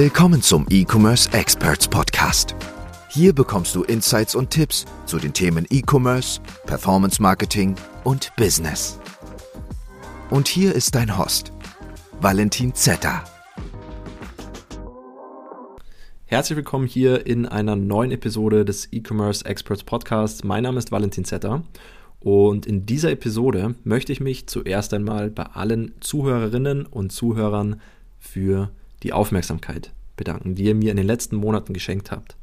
Willkommen zum E-Commerce Experts Podcast. Hier bekommst du Insights und Tipps zu den Themen E-Commerce, Performance Marketing und Business. Und hier ist dein Host, Valentin Zetter. Herzlich willkommen hier in einer neuen Episode des E-Commerce Experts Podcasts. Mein Name ist Valentin Zetter und in dieser Episode möchte ich mich zuerst einmal bei allen Zuhörerinnen und Zuhörern für die Aufmerksamkeit bedanken, die ihr mir in den letzten Monaten geschenkt habt.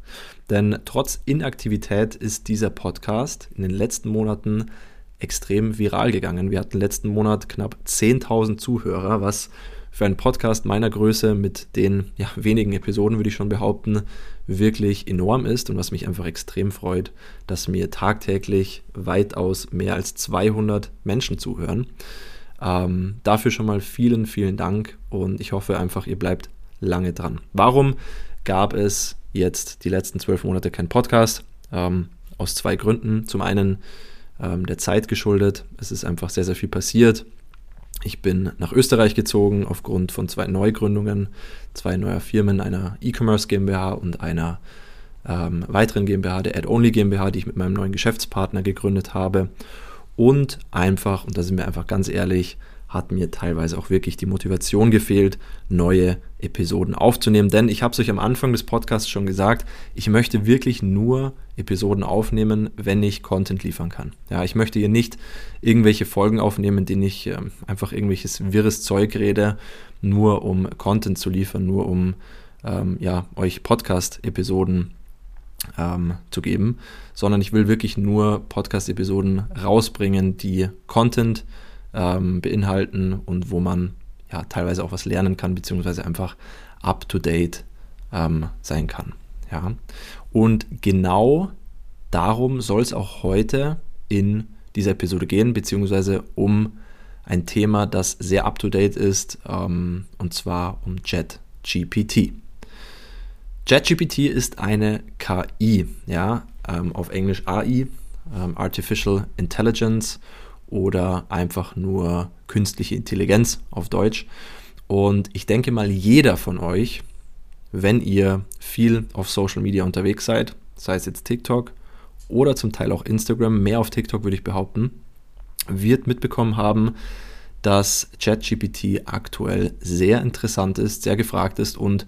Denn trotz Inaktivität ist dieser Podcast in den letzten Monaten extrem viral gegangen. Wir hatten letzten Monat knapp 10.000 Zuhörer, was für einen Podcast meiner Größe mit den ja, wenigen Episoden, würde ich schon behaupten, wirklich enorm ist und was mich einfach extrem freut, dass mir tagtäglich weitaus mehr als 200 Menschen zuhören. Ähm, dafür schon mal vielen, vielen Dank und ich hoffe einfach, ihr bleibt lange dran. Warum gab es jetzt die letzten zwölf Monate keinen Podcast? Ähm, aus zwei Gründen. Zum einen ähm, der Zeit geschuldet. Es ist einfach sehr, sehr viel passiert. Ich bin nach Österreich gezogen aufgrund von zwei Neugründungen, zwei neuer Firmen, einer E-Commerce GmbH und einer ähm, weiteren GmbH, der Ad-Only GmbH, die ich mit meinem neuen Geschäftspartner gegründet habe und einfach, und da sind wir einfach ganz ehrlich, hat mir teilweise auch wirklich die Motivation gefehlt, neue Episoden aufzunehmen. Denn ich habe es euch am Anfang des Podcasts schon gesagt, ich möchte wirklich nur Episoden aufnehmen, wenn ich Content liefern kann. Ja, ich möchte hier nicht irgendwelche Folgen aufnehmen, in denen ich äh, einfach irgendwelches wirres Zeug rede, nur um Content zu liefern, nur um ähm, ja, euch Podcast-Episoden ähm, zu geben, sondern ich will wirklich nur Podcast-Episoden rausbringen, die Content ähm, beinhalten und wo man ja teilweise auch was lernen kann, beziehungsweise einfach up-to-date ähm, sein kann. Ja. Und genau darum soll es auch heute in dieser Episode gehen, beziehungsweise um ein Thema, das sehr up-to-date ist, ähm, und zwar um ChatGPT. ChatGPT ist eine KI, ja, ähm, auf Englisch AI, ähm, Artificial Intelligence oder einfach nur künstliche Intelligenz auf Deutsch. Und ich denke mal, jeder von euch, wenn ihr viel auf Social Media unterwegs seid, sei es jetzt TikTok oder zum Teil auch Instagram, mehr auf TikTok würde ich behaupten, wird mitbekommen haben, dass ChatGPT aktuell sehr interessant ist, sehr gefragt ist und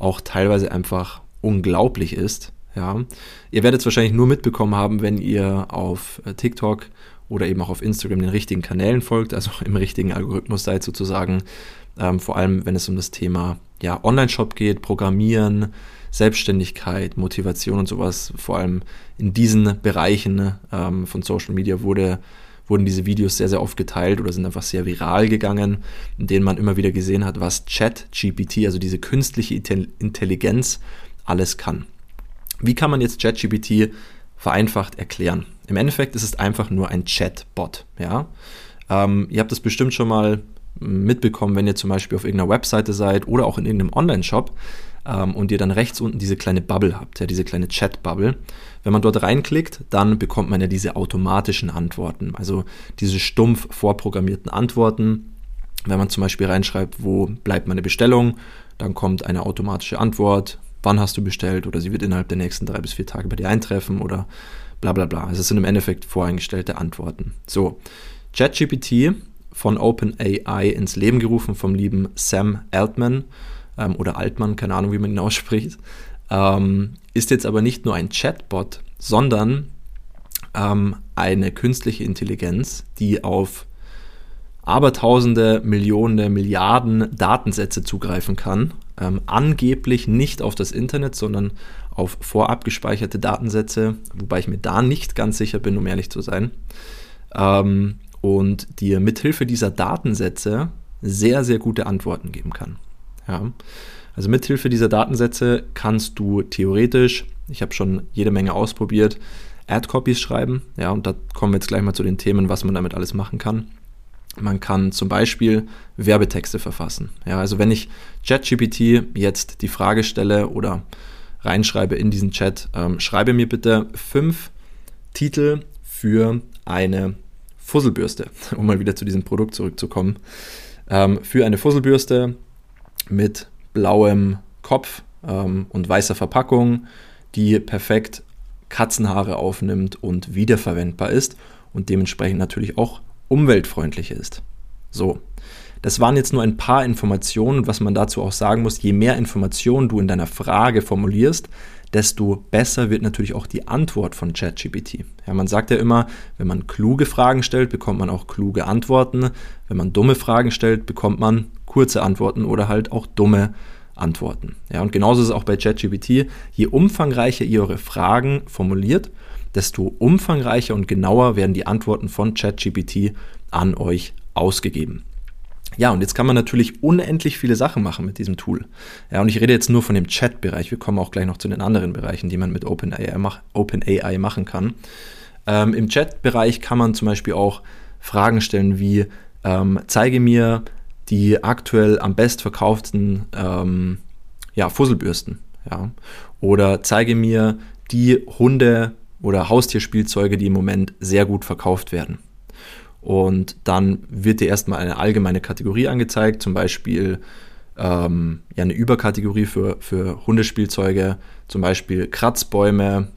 auch teilweise einfach unglaublich ist. Ja. Ihr werdet es wahrscheinlich nur mitbekommen haben, wenn ihr auf äh, TikTok oder eben auch auf Instagram den richtigen Kanälen folgt, also im richtigen Algorithmus seid sozusagen. Ähm, vor allem, wenn es um das Thema ja, Online-Shop geht, Programmieren, Selbstständigkeit, Motivation und sowas. Vor allem in diesen Bereichen ähm, von Social Media wurde wurden diese Videos sehr, sehr oft geteilt oder sind einfach sehr viral gegangen, in denen man immer wieder gesehen hat, was ChatGPT, also diese künstliche Intelligenz, alles kann. Wie kann man jetzt ChatGPT vereinfacht erklären? Im Endeffekt ist es einfach nur ein Chatbot. Ja? Ähm, ihr habt das bestimmt schon mal mitbekommen, wenn ihr zum Beispiel auf irgendeiner Webseite seid oder auch in irgendeinem Online-Shop ähm, und ihr dann rechts unten diese kleine Bubble habt, ja, diese kleine Chat-Bubble. Wenn man dort reinklickt, dann bekommt man ja diese automatischen Antworten, also diese stumpf vorprogrammierten Antworten. Wenn man zum Beispiel reinschreibt, wo bleibt meine Bestellung, dann kommt eine automatische Antwort, wann hast du bestellt oder sie wird innerhalb der nächsten drei bis vier Tage bei dir eintreffen oder bla bla bla. Also es sind im Endeffekt voreingestellte Antworten. So, ChatGPT von OpenAI ins Leben gerufen vom lieben Sam Altman ähm, oder Altman, keine Ahnung, wie man ihn ausspricht, ähm, ist jetzt aber nicht nur ein Chatbot, sondern ähm, eine künstliche Intelligenz, die auf Abertausende, Millionen, Milliarden Datensätze zugreifen kann. Ähm, angeblich nicht auf das Internet, sondern auf vorab gespeicherte Datensätze, wobei ich mir da nicht ganz sicher bin, um ehrlich zu sein. Ähm, und dir mithilfe dieser Datensätze sehr, sehr gute Antworten geben kann. Ja. Also mithilfe dieser Datensätze kannst du theoretisch, ich habe schon jede Menge ausprobiert, Ad-Copies schreiben. Ja, und da kommen wir jetzt gleich mal zu den Themen, was man damit alles machen kann. Man kann zum Beispiel Werbetexte verfassen. Ja, also wenn ich ChatGPT jetzt die Frage stelle oder reinschreibe in diesen Chat, ähm, schreibe mir bitte fünf Titel für eine Fusselbürste, um mal wieder zu diesem Produkt zurückzukommen. Ähm, für eine Fusselbürste mit blauem Kopf ähm, und weißer Verpackung, die perfekt Katzenhaare aufnimmt und wiederverwendbar ist und dementsprechend natürlich auch umweltfreundlich ist. So, das waren jetzt nur ein paar Informationen. Was man dazu auch sagen muss, je mehr Informationen du in deiner Frage formulierst, desto besser wird natürlich auch die Antwort von ChatGPT. Ja, man sagt ja immer, wenn man kluge Fragen stellt, bekommt man auch kluge Antworten. Wenn man dumme Fragen stellt, bekommt man kurze Antworten oder halt auch dumme Antworten. Ja, und genauso ist es auch bei ChatGPT. Je umfangreicher ihr eure Fragen formuliert, desto umfangreicher und genauer werden die Antworten von ChatGPT an euch ausgegeben. Ja, und jetzt kann man natürlich unendlich viele Sachen machen mit diesem Tool. Ja, und ich rede jetzt nur von dem Chat-Bereich. Wir kommen auch gleich noch zu den anderen Bereichen, die man mit OpenAI, mach, OpenAI machen kann. Ähm, Im Chat-Bereich kann man zum Beispiel auch Fragen stellen wie, ähm, zeige mir die aktuell am best verkauften ähm, ja, Fusselbürsten. Ja? Oder zeige mir die Hunde- oder Haustierspielzeuge, die im Moment sehr gut verkauft werden. Und dann wird dir erstmal eine allgemeine Kategorie angezeigt, zum Beispiel ähm, ja, eine Überkategorie für, für Hundespielzeuge, zum Beispiel Kratzbäume,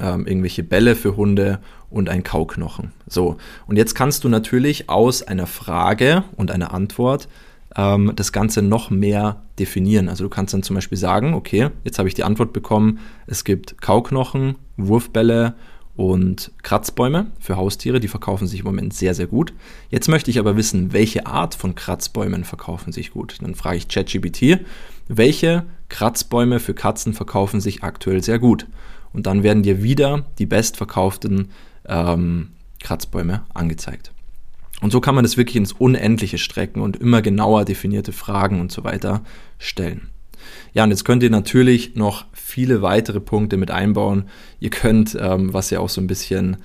ähm, irgendwelche Bälle für Hunde und ein Kauknochen. So, und jetzt kannst du natürlich aus einer Frage und einer Antwort ähm, das Ganze noch mehr definieren. Also du kannst dann zum Beispiel sagen, okay, jetzt habe ich die Antwort bekommen, es gibt Kauknochen, Wurfbälle und Kratzbäume für Haustiere, die verkaufen sich im Moment sehr, sehr gut. Jetzt möchte ich aber wissen, welche Art von Kratzbäumen verkaufen sich gut. Dann frage ich ChatGPT, welche Kratzbäume für Katzen verkaufen sich aktuell sehr gut. Und dann werden dir wieder die bestverkauften ähm, Kratzbäume angezeigt. Und so kann man das wirklich ins Unendliche strecken und immer genauer definierte Fragen und so weiter stellen. Ja, und jetzt könnt ihr natürlich noch viele weitere Punkte mit einbauen. Ihr könnt, ähm, was ja auch so ein bisschen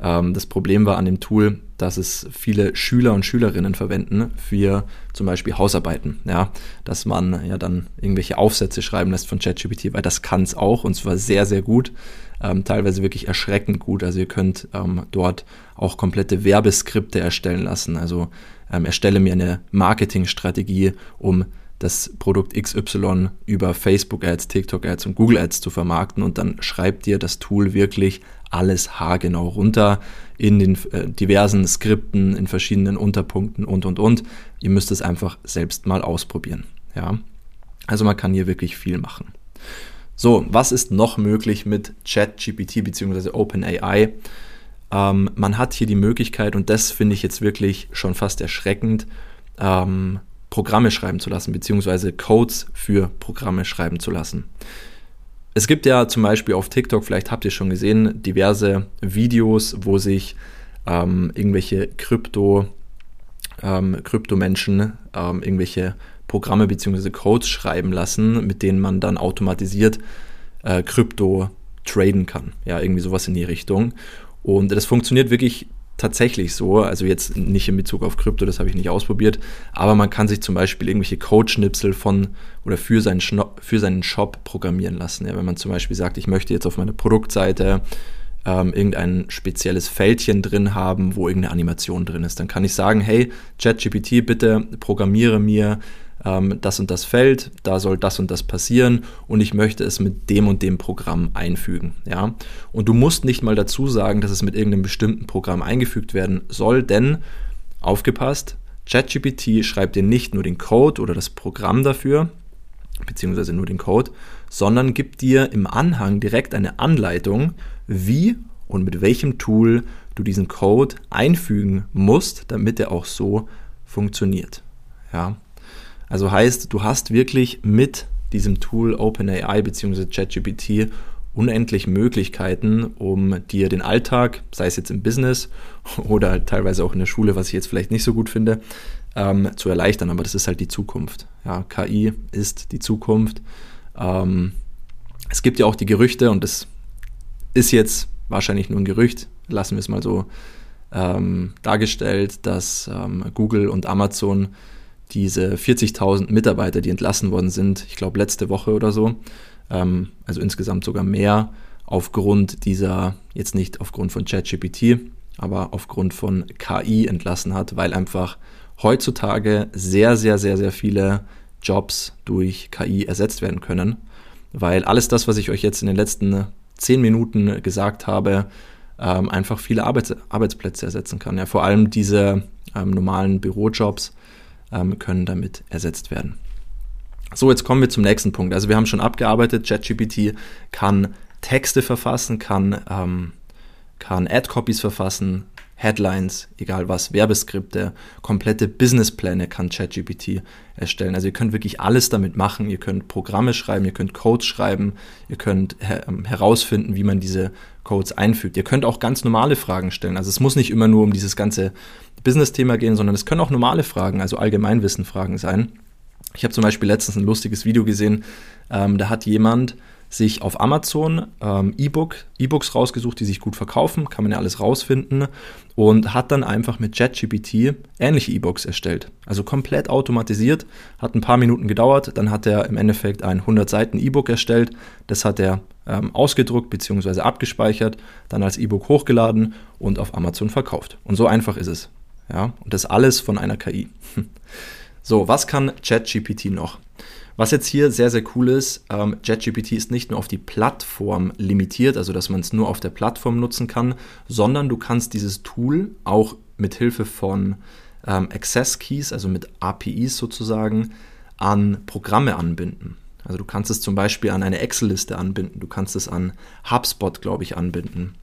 das Problem war an dem Tool, dass es viele Schüler und Schülerinnen verwenden für zum Beispiel Hausarbeiten. Ja, dass man ja dann irgendwelche Aufsätze schreiben lässt von ChatGPT, weil das kann es auch und zwar sehr, sehr gut. Ähm, teilweise wirklich erschreckend gut. Also ihr könnt ähm, dort auch komplette Werbeskripte erstellen lassen. Also ähm, erstelle mir eine Marketingstrategie, um das Produkt XY über Facebook Ads, TikTok Ads und Google Ads zu vermarkten und dann schreibt dir das Tool wirklich alles haargenau runter in den äh, diversen Skripten, in verschiedenen Unterpunkten und und und. Ihr müsst es einfach selbst mal ausprobieren. Ja? Also man kann hier wirklich viel machen. So, was ist noch möglich mit ChatGPT bzw. OpenAI? Ähm, man hat hier die Möglichkeit, und das finde ich jetzt wirklich schon fast erschreckend, ähm, Programme schreiben zu lassen, beziehungsweise Codes für Programme schreiben zu lassen. Es gibt ja zum Beispiel auf TikTok, vielleicht habt ihr schon gesehen, diverse Videos, wo sich ähm, irgendwelche Krypto, ähm, Kryptomenschen ähm, irgendwelche Programme bzw. Codes schreiben lassen, mit denen man dann automatisiert äh, Krypto traden kann. Ja, irgendwie sowas in die Richtung. Und das funktioniert wirklich tatsächlich so. Also jetzt nicht in Bezug auf Krypto, das habe ich nicht ausprobiert. Aber man kann sich zum Beispiel irgendwelche Code-Schnipsel von oder für seinen, für seinen Shop programmieren lassen. Ja, wenn man zum Beispiel sagt, ich möchte jetzt auf meiner Produktseite ähm, irgendein spezielles Fältchen drin haben, wo irgendeine Animation drin ist, dann kann ich sagen, hey, ChatGPT, bitte programmiere mir ähm, das und das Feld, da soll das und das passieren und ich möchte es mit dem und dem Programm einfügen. Ja? Und du musst nicht mal dazu sagen, dass es mit irgendeinem bestimmten Programm eingefügt werden soll, denn aufgepasst, ChatGPT schreibt dir nicht nur den Code oder das Programm dafür, beziehungsweise nur den Code, sondern gibt dir im Anhang direkt eine Anleitung, wie und mit welchem Tool du diesen Code einfügen musst, damit er auch so funktioniert. Ja, also heißt, du hast wirklich mit diesem Tool OpenAI bzw. ChatGPT unendlich Möglichkeiten, um dir den Alltag, sei es jetzt im Business oder teilweise auch in der Schule, was ich jetzt vielleicht nicht so gut finde, ähm, zu erleichtern. Aber das ist halt die Zukunft. Ja, KI ist die Zukunft. Ähm, es gibt ja auch die Gerüchte und das ist jetzt wahrscheinlich nur ein Gerücht, lassen wir es mal so ähm, dargestellt, dass ähm, Google und Amazon diese 40.000 Mitarbeiter, die entlassen worden sind, ich glaube letzte Woche oder so, ähm, also insgesamt sogar mehr, aufgrund dieser, jetzt nicht aufgrund von ChatGPT, aber aufgrund von KI entlassen hat, weil einfach heutzutage sehr, sehr, sehr, sehr viele Jobs durch KI ersetzt werden können, weil alles das, was ich euch jetzt in den letzten zehn Minuten gesagt habe, ähm, einfach viele Arbeits Arbeitsplätze ersetzen kann. Ja, vor allem diese ähm, normalen Bürojobs ähm, können damit ersetzt werden. So, jetzt kommen wir zum nächsten Punkt. Also wir haben schon abgearbeitet, ChatGPT kann Texte verfassen, kann, ähm, kann Ad-Copies verfassen, Headlines, egal was, Werbeskripte, komplette Businesspläne kann ChatGPT erstellen. Also ihr könnt wirklich alles damit machen. Ihr könnt Programme schreiben, ihr könnt Codes schreiben, ihr könnt her ähm, herausfinden, wie man diese Codes einfügt. Ihr könnt auch ganz normale Fragen stellen. Also es muss nicht immer nur um dieses ganze Business-Thema gehen, sondern es können auch normale Fragen, also Allgemeinwissen-Fragen sein. Ich habe zum Beispiel letztens ein lustiges Video gesehen, ähm, da hat jemand sich auf Amazon ähm, E-Book, E-Books rausgesucht, die sich gut verkaufen, kann man ja alles rausfinden und hat dann einfach mit ChatGPT ähnliche E-Books erstellt. Also komplett automatisiert, hat ein paar Minuten gedauert, dann hat er im Endeffekt ein 100 Seiten E-Book erstellt, das hat er ähm, ausgedruckt bzw. abgespeichert, dann als E-Book hochgeladen und auf Amazon verkauft. Und so einfach ist es. Ja, und das alles von einer KI. So, was kann ChatGPT noch? Was jetzt hier sehr, sehr cool ist, ähm, ChatGPT ist nicht nur auf die Plattform limitiert, also dass man es nur auf der Plattform nutzen kann, sondern du kannst dieses Tool auch mit Hilfe von ähm, Access Keys, also mit APIs sozusagen, an Programme anbinden. Also du kannst es zum Beispiel an eine Excel-Liste anbinden, du kannst es an HubSpot, glaube ich, anbinden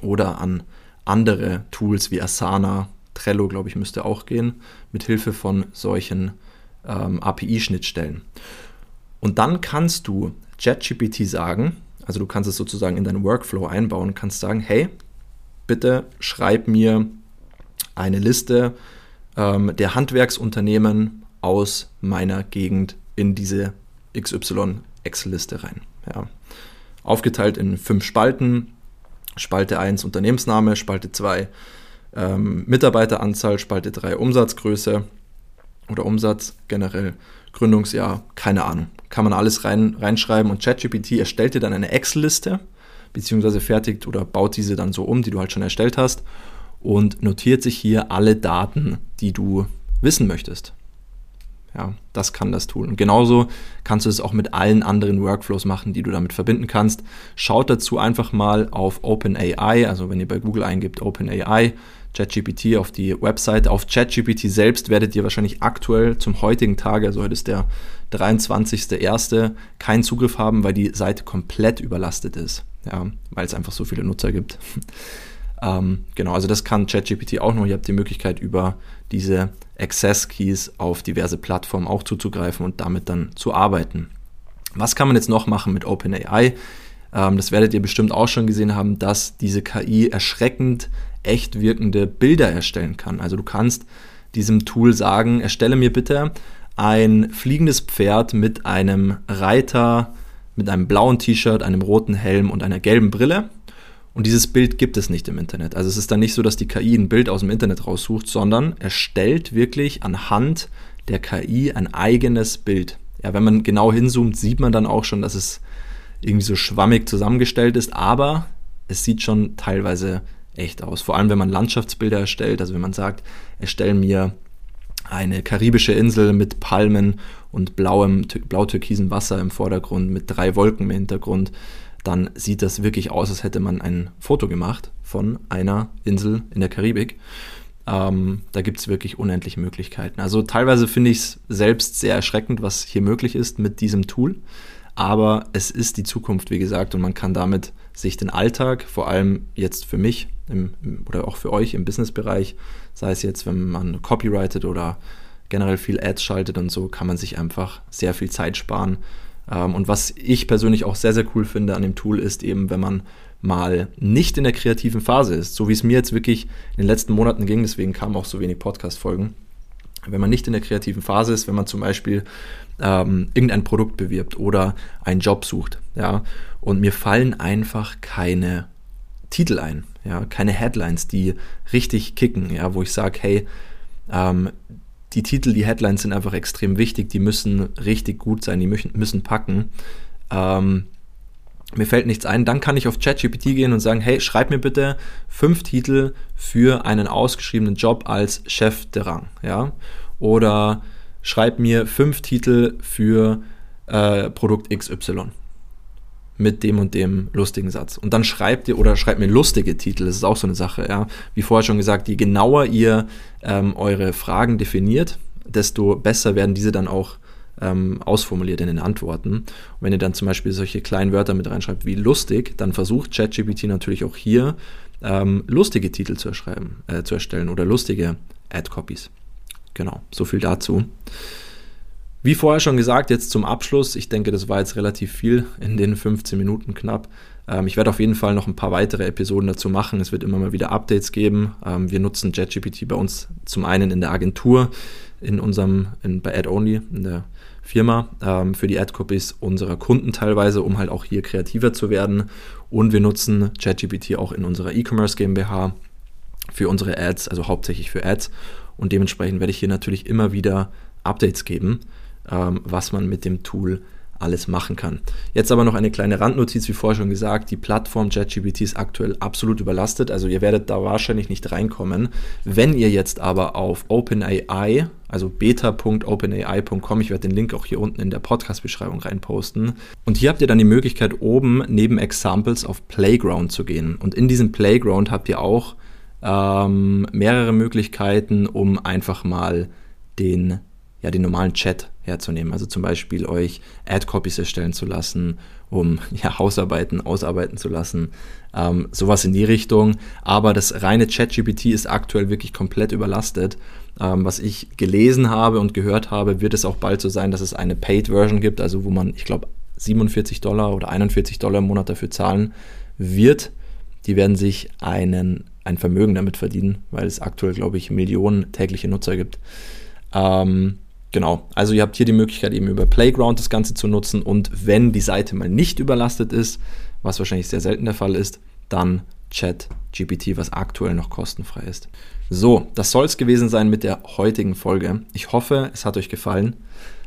oder an andere Tools wie Asana Trello, glaube ich, müsste auch gehen, mit Hilfe von solchen ähm, API-Schnittstellen. Und dann kannst du ChatGPT sagen, also du kannst es sozusagen in deinen Workflow einbauen, kannst sagen, hey, bitte schreib mir eine Liste ähm, der Handwerksunternehmen aus meiner Gegend in diese XY Excel-Liste rein. Ja. Aufgeteilt in fünf Spalten. Spalte 1 Unternehmensname, Spalte 2 ähm, Mitarbeiteranzahl, Spalte 3 Umsatzgröße oder Umsatz generell, Gründungsjahr, keine Ahnung. Kann man alles rein, reinschreiben und ChatGPT erstellt dir dann eine Excel-Liste, beziehungsweise fertigt oder baut diese dann so um, die du halt schon erstellt hast und notiert sich hier alle Daten, die du wissen möchtest. Ja, das kann das Tool. Und genauso kannst du es auch mit allen anderen Workflows machen, die du damit verbinden kannst. Schaut dazu einfach mal auf OpenAI, also wenn ihr bei Google eingibt OpenAI, ChatGPT auf die Website. Auf ChatGPT selbst werdet ihr wahrscheinlich aktuell zum heutigen Tage, also heute ist der 23.01., keinen Zugriff haben, weil die Seite komplett überlastet ist. Ja, weil es einfach so viele Nutzer gibt. Ähm, genau, also das kann ChatGPT auch noch. Ihr habt die Möglichkeit, über diese Access Keys auf diverse Plattformen auch zuzugreifen und damit dann zu arbeiten. Was kann man jetzt noch machen mit OpenAI? Ähm, das werdet ihr bestimmt auch schon gesehen haben, dass diese KI erschreckend echt wirkende Bilder erstellen kann. Also du kannst diesem Tool sagen, erstelle mir bitte ein fliegendes Pferd mit einem Reiter, mit einem blauen T-Shirt, einem roten Helm und einer gelben Brille. Und dieses Bild gibt es nicht im Internet. Also es ist dann nicht so, dass die KI ein Bild aus dem Internet raussucht, sondern erstellt wirklich anhand der KI ein eigenes Bild. Ja, wenn man genau hinzoomt, sieht man dann auch schon, dass es irgendwie so schwammig zusammengestellt ist, aber es sieht schon teilweise echt aus. Vor allem, wenn man Landschaftsbilder erstellt, also wenn man sagt, erstell mir eine karibische Insel mit Palmen und blauem, blau-türkisen Wasser im Vordergrund mit drei Wolken im Hintergrund, dann sieht das wirklich aus, als hätte man ein Foto gemacht von einer Insel in der Karibik. Ähm, da gibt es wirklich unendlich Möglichkeiten. Also teilweise finde ich es selbst sehr erschreckend, was hier möglich ist mit diesem Tool. Aber es ist die Zukunft, wie gesagt, und man kann damit sich den Alltag, vor allem jetzt für mich im, oder auch für euch im Businessbereich, sei es jetzt, wenn man copyrightet oder generell viel Ads schaltet und so, kann man sich einfach sehr viel Zeit sparen. Ähm, und was ich persönlich auch sehr, sehr cool finde an dem Tool ist eben, wenn man mal nicht in der kreativen Phase ist, so wie es mir jetzt wirklich in den letzten Monaten ging, deswegen kamen auch so wenig Podcast-Folgen. Wenn man nicht in der kreativen Phase ist, wenn man zum Beispiel ähm, irgendein Produkt bewirbt oder einen Job sucht, ja, und mir fallen einfach keine Titel ein, ja, keine Headlines, die richtig kicken, ja, wo ich sage, hey, ähm, die Titel, die Headlines sind einfach extrem wichtig, die müssen richtig gut sein, die müssen, packen. Ähm, mir fällt nichts ein, dann kann ich auf ChatGPT gehen und sagen, hey, schreib mir bitte fünf Titel für einen ausgeschriebenen Job als Chef de Rang, ja, oder schreib mir fünf Titel für äh, Produkt XY mit dem und dem lustigen Satz. Und dann schreibt ihr oder schreibt mir lustige Titel, das ist auch so eine Sache, ja. Wie vorher schon gesagt, je genauer ihr ähm, eure Fragen definiert, desto besser werden diese dann auch ähm, ausformuliert in den Antworten. Und wenn ihr dann zum Beispiel solche kleinen Wörter mit reinschreibt wie lustig, dann versucht ChatGPT natürlich auch hier ähm, lustige Titel zu, erschreiben, äh, zu erstellen oder lustige Ad-Copies. Genau, so viel dazu. Wie vorher schon gesagt, jetzt zum Abschluss, ich denke, das war jetzt relativ viel in den 15 Minuten knapp. Ähm, ich werde auf jeden Fall noch ein paar weitere Episoden dazu machen. Es wird immer mal wieder Updates geben. Ähm, wir nutzen JetGPT bei uns zum einen in der Agentur, in unserem, in, bei AdOnly, in der Firma, ähm, für die Ad-Copies unserer Kunden teilweise, um halt auch hier kreativer zu werden. Und wir nutzen JetGPT auch in unserer E-Commerce GmbH für unsere Ads, also hauptsächlich für Ads. Und dementsprechend werde ich hier natürlich immer wieder Updates geben ähm, was man mit dem Tool alles machen kann. Jetzt aber noch eine kleine Randnotiz, wie vorher schon gesagt, die Plattform ChatGPT ist aktuell absolut überlastet, also ihr werdet da wahrscheinlich nicht reinkommen. Wenn ihr jetzt aber auf OpenAI, also beta.openai.com, ich werde den Link auch hier unten in der Podcast-Beschreibung reinposten, und hier habt ihr dann die Möglichkeit, oben neben Examples auf Playground zu gehen. Und in diesem Playground habt ihr auch ähm, mehrere Möglichkeiten, um einfach mal den ja, den normalen Chat herzunehmen. Also zum Beispiel euch Ad-Copies erstellen zu lassen, um ja, Hausarbeiten ausarbeiten zu lassen. Ähm, sowas in die Richtung. Aber das reine ChatGPT ist aktuell wirklich komplett überlastet. Ähm, was ich gelesen habe und gehört habe, wird es auch bald so sein, dass es eine Paid-Version gibt, also wo man, ich glaube, 47 Dollar oder 41 Dollar im Monat dafür zahlen wird. Die werden sich einen, ein Vermögen damit verdienen, weil es aktuell, glaube ich, Millionen tägliche Nutzer gibt. Ähm, Genau, also ihr habt hier die Möglichkeit eben über Playground das Ganze zu nutzen und wenn die Seite mal nicht überlastet ist, was wahrscheinlich sehr selten der Fall ist, dann Chat GPT, was aktuell noch kostenfrei ist. So, das soll es gewesen sein mit der heutigen Folge. Ich hoffe, es hat euch gefallen.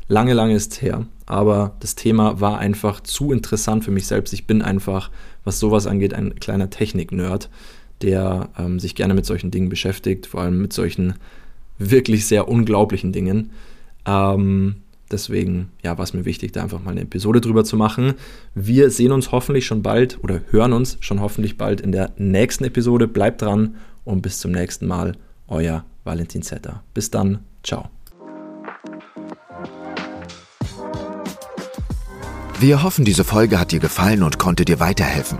Lange, lange ist es her, aber das Thema war einfach zu interessant für mich selbst. Ich bin einfach, was sowas angeht, ein kleiner Technik-Nerd, der ähm, sich gerne mit solchen Dingen beschäftigt, vor allem mit solchen wirklich sehr unglaublichen Dingen. Ähm, deswegen ja, war es mir wichtig, da einfach mal eine Episode drüber zu machen. Wir sehen uns hoffentlich schon bald oder hören uns schon hoffentlich bald in der nächsten Episode. Bleibt dran und bis zum nächsten Mal. Euer Valentin Zetter. Bis dann. Ciao. Wir hoffen, diese Folge hat dir gefallen und konnte dir weiterhelfen.